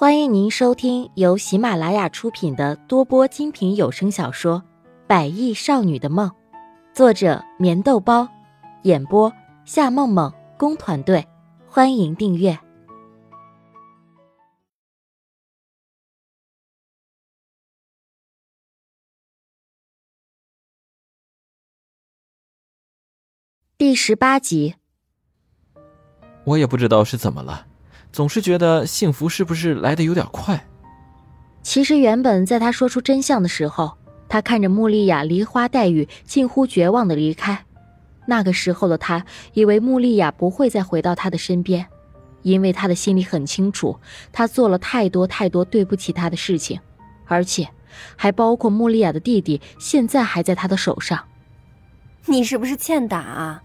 欢迎您收听由喜马拉雅出品的多播精品有声小说《百亿少女的梦》，作者：棉豆包，演播：夏梦梦工团队。欢迎订阅第十八集。我也不知道是怎么了。总是觉得幸福是不是来的有点快？其实原本在他说出真相的时候，他看着穆丽亚梨花带雨、近乎绝望的离开，那个时候的他以为穆丽亚不会再回到他的身边，因为他的心里很清楚，他做了太多太多对不起他的事情，而且还包括穆丽亚的弟弟现在还在他的手上。你是不是欠打啊？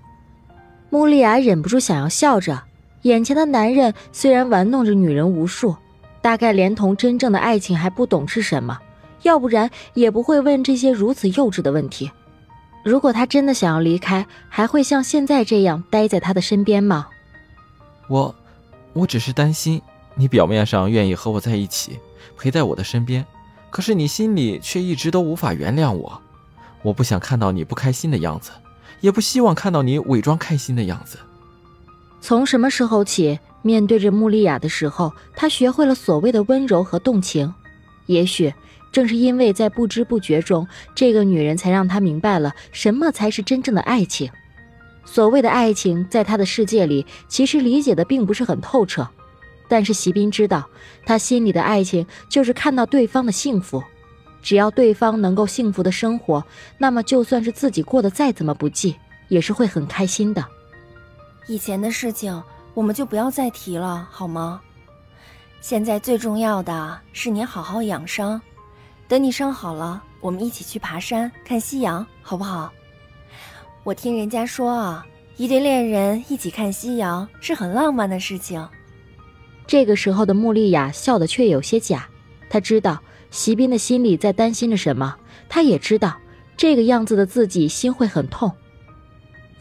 穆丽亚忍不住想要笑着。眼前的男人虽然玩弄着女人无数，大概连同真正的爱情还不懂是什么，要不然也不会问这些如此幼稚的问题。如果他真的想要离开，还会像现在这样待在他的身边吗？我，我只是担心你表面上愿意和我在一起，陪在我的身边，可是你心里却一直都无法原谅我。我不想看到你不开心的样子，也不希望看到你伪装开心的样子。从什么时候起，面对着穆丽亚的时候，他学会了所谓的温柔和动情？也许正是因为在不知不觉中，这个女人才让他明白了什么才是真正的爱情。所谓的爱情，在他的世界里，其实理解的并不是很透彻。但是席斌知道，他心里的爱情就是看到对方的幸福，只要对方能够幸福的生活，那么就算是自己过得再怎么不济，也是会很开心的。以前的事情我们就不要再提了，好吗？现在最重要的是你好好养伤，等你伤好了，我们一起去爬山看夕阳，好不好？我听人家说啊，一对恋人一起看夕阳是很浪漫的事情。这个时候的穆丽亚笑得却有些假，她知道席斌的心里在担心着什么，她也知道这个样子的自己心会很痛。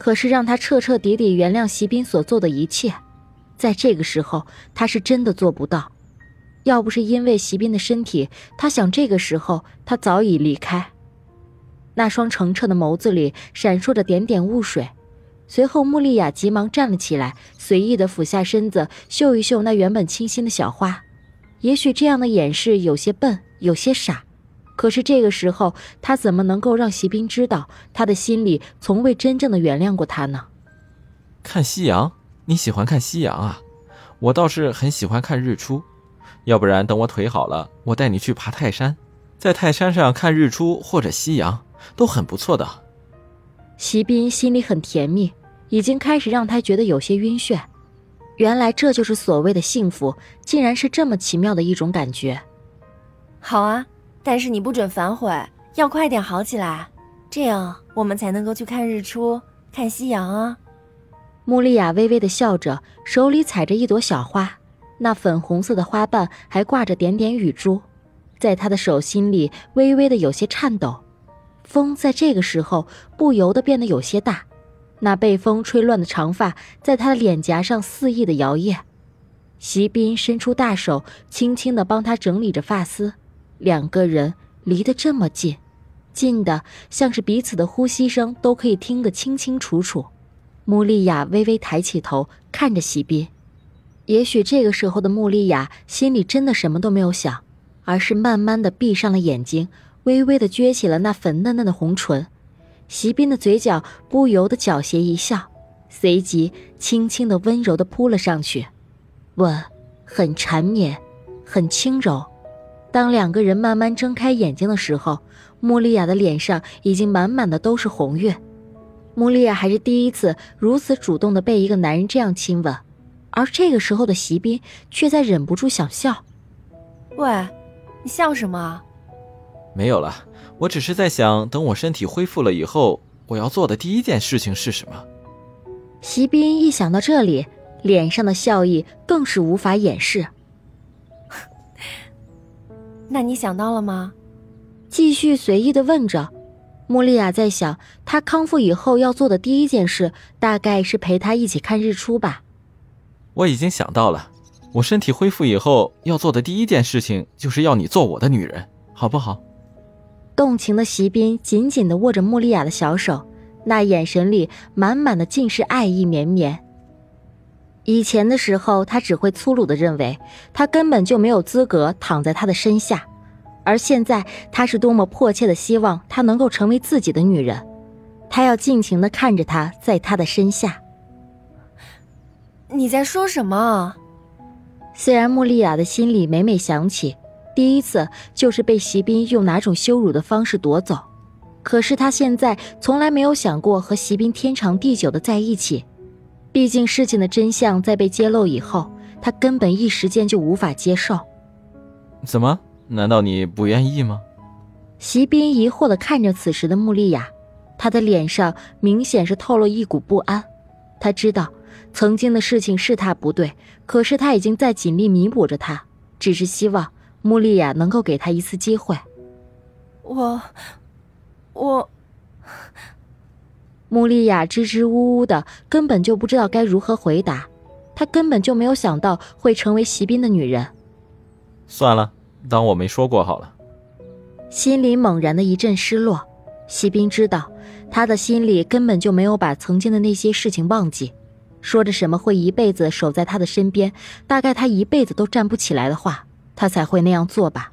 可是让他彻彻底底原谅席斌所做的一切，在这个时候他是真的做不到。要不是因为席斌的身体，他想这个时候他早已离开。那双澄澈的眸子里闪烁着点点雾水。随后，穆丽亚急忙站了起来，随意的俯下身子嗅一嗅那原本清新的小花。也许这样的掩饰有些笨，有些傻。可是这个时候，他怎么能够让席斌知道他的心里从未真正的原谅过他呢？看夕阳，你喜欢看夕阳啊？我倒是很喜欢看日出。要不然等我腿好了，我带你去爬泰山，在泰山上看日出或者夕阳都很不错的。席斌心里很甜蜜，已经开始让他觉得有些晕眩。原来这就是所谓的幸福，竟然是这么奇妙的一种感觉。好啊。但是你不准反悔，要快点好起来，这样我们才能够去看日出、看夕阳啊！穆丽亚微微的笑着，手里采着一朵小花，那粉红色的花瓣还挂着点点雨珠，在她的手心里微微的有些颤抖。风在这个时候不由得变得有些大，那被风吹乱的长发在她的脸颊上肆意的摇曳。席斌伸出大手，轻轻的帮她整理着发丝。两个人离得这么近，近的像是彼此的呼吸声都可以听得清清楚楚。穆丽亚微微抬起头看着席斌，也许这个时候的穆丽亚心里真的什么都没有想，而是慢慢的闭上了眼睛，微微的撅起了那粉嫩嫩的红唇。席斌的嘴角不由得狡黠一笑，随即轻轻的温柔的扑了上去，吻很缠绵，很轻柔。当两个人慢慢睁开眼睛的时候，穆丽亚的脸上已经满满的都是红晕。穆丽亚还是第一次如此主动的被一个男人这样亲吻，而这个时候的席斌却在忍不住想笑。喂，你笑什么？没有了，我只是在想，等我身体恢复了以后，我要做的第一件事情是什么。席斌一想到这里，脸上的笑意更是无法掩饰。那你想到了吗？继续随意的问着。穆丽亚在想，她康复以后要做的第一件事，大概是陪他一起看日出吧。我已经想到了。我身体恢复以后要做的第一件事情，就是要你做我的女人，好不好？动情的席斌紧紧的握着穆丽亚的小手，那眼神里满满的尽是爱意绵绵。以前的时候，他只会粗鲁的认为他根本就没有资格躺在他的身下，而现在他是多么迫切的希望她能够成为自己的女人，他要尽情的看着她在他的身下。你在说什么？虽然穆丽亚的心里每每想起第一次就是被席斌用哪种羞辱的方式夺走，可是她现在从来没有想过和席斌天长地久的在一起。毕竟事情的真相在被揭露以后，他根本一时间就无法接受。怎么？难道你不愿意吗？席斌疑惑地看着此时的穆丽亚，他的脸上明显是透露一股不安。他知道。曾经的事情是他不对，可是他已经在尽力弥补着他，只是希望穆丽亚能够给他一次机会。我，我，穆丽亚支支吾吾的，根本就不知道该如何回答。她根本就没有想到会成为席斌的女人。算了，当我没说过好了。心里猛然的一阵失落。席斌知道，他的心里根本就没有把曾经的那些事情忘记。说着什么会一辈子守在他的身边，大概他一辈子都站不起来的话，他才会那样做吧。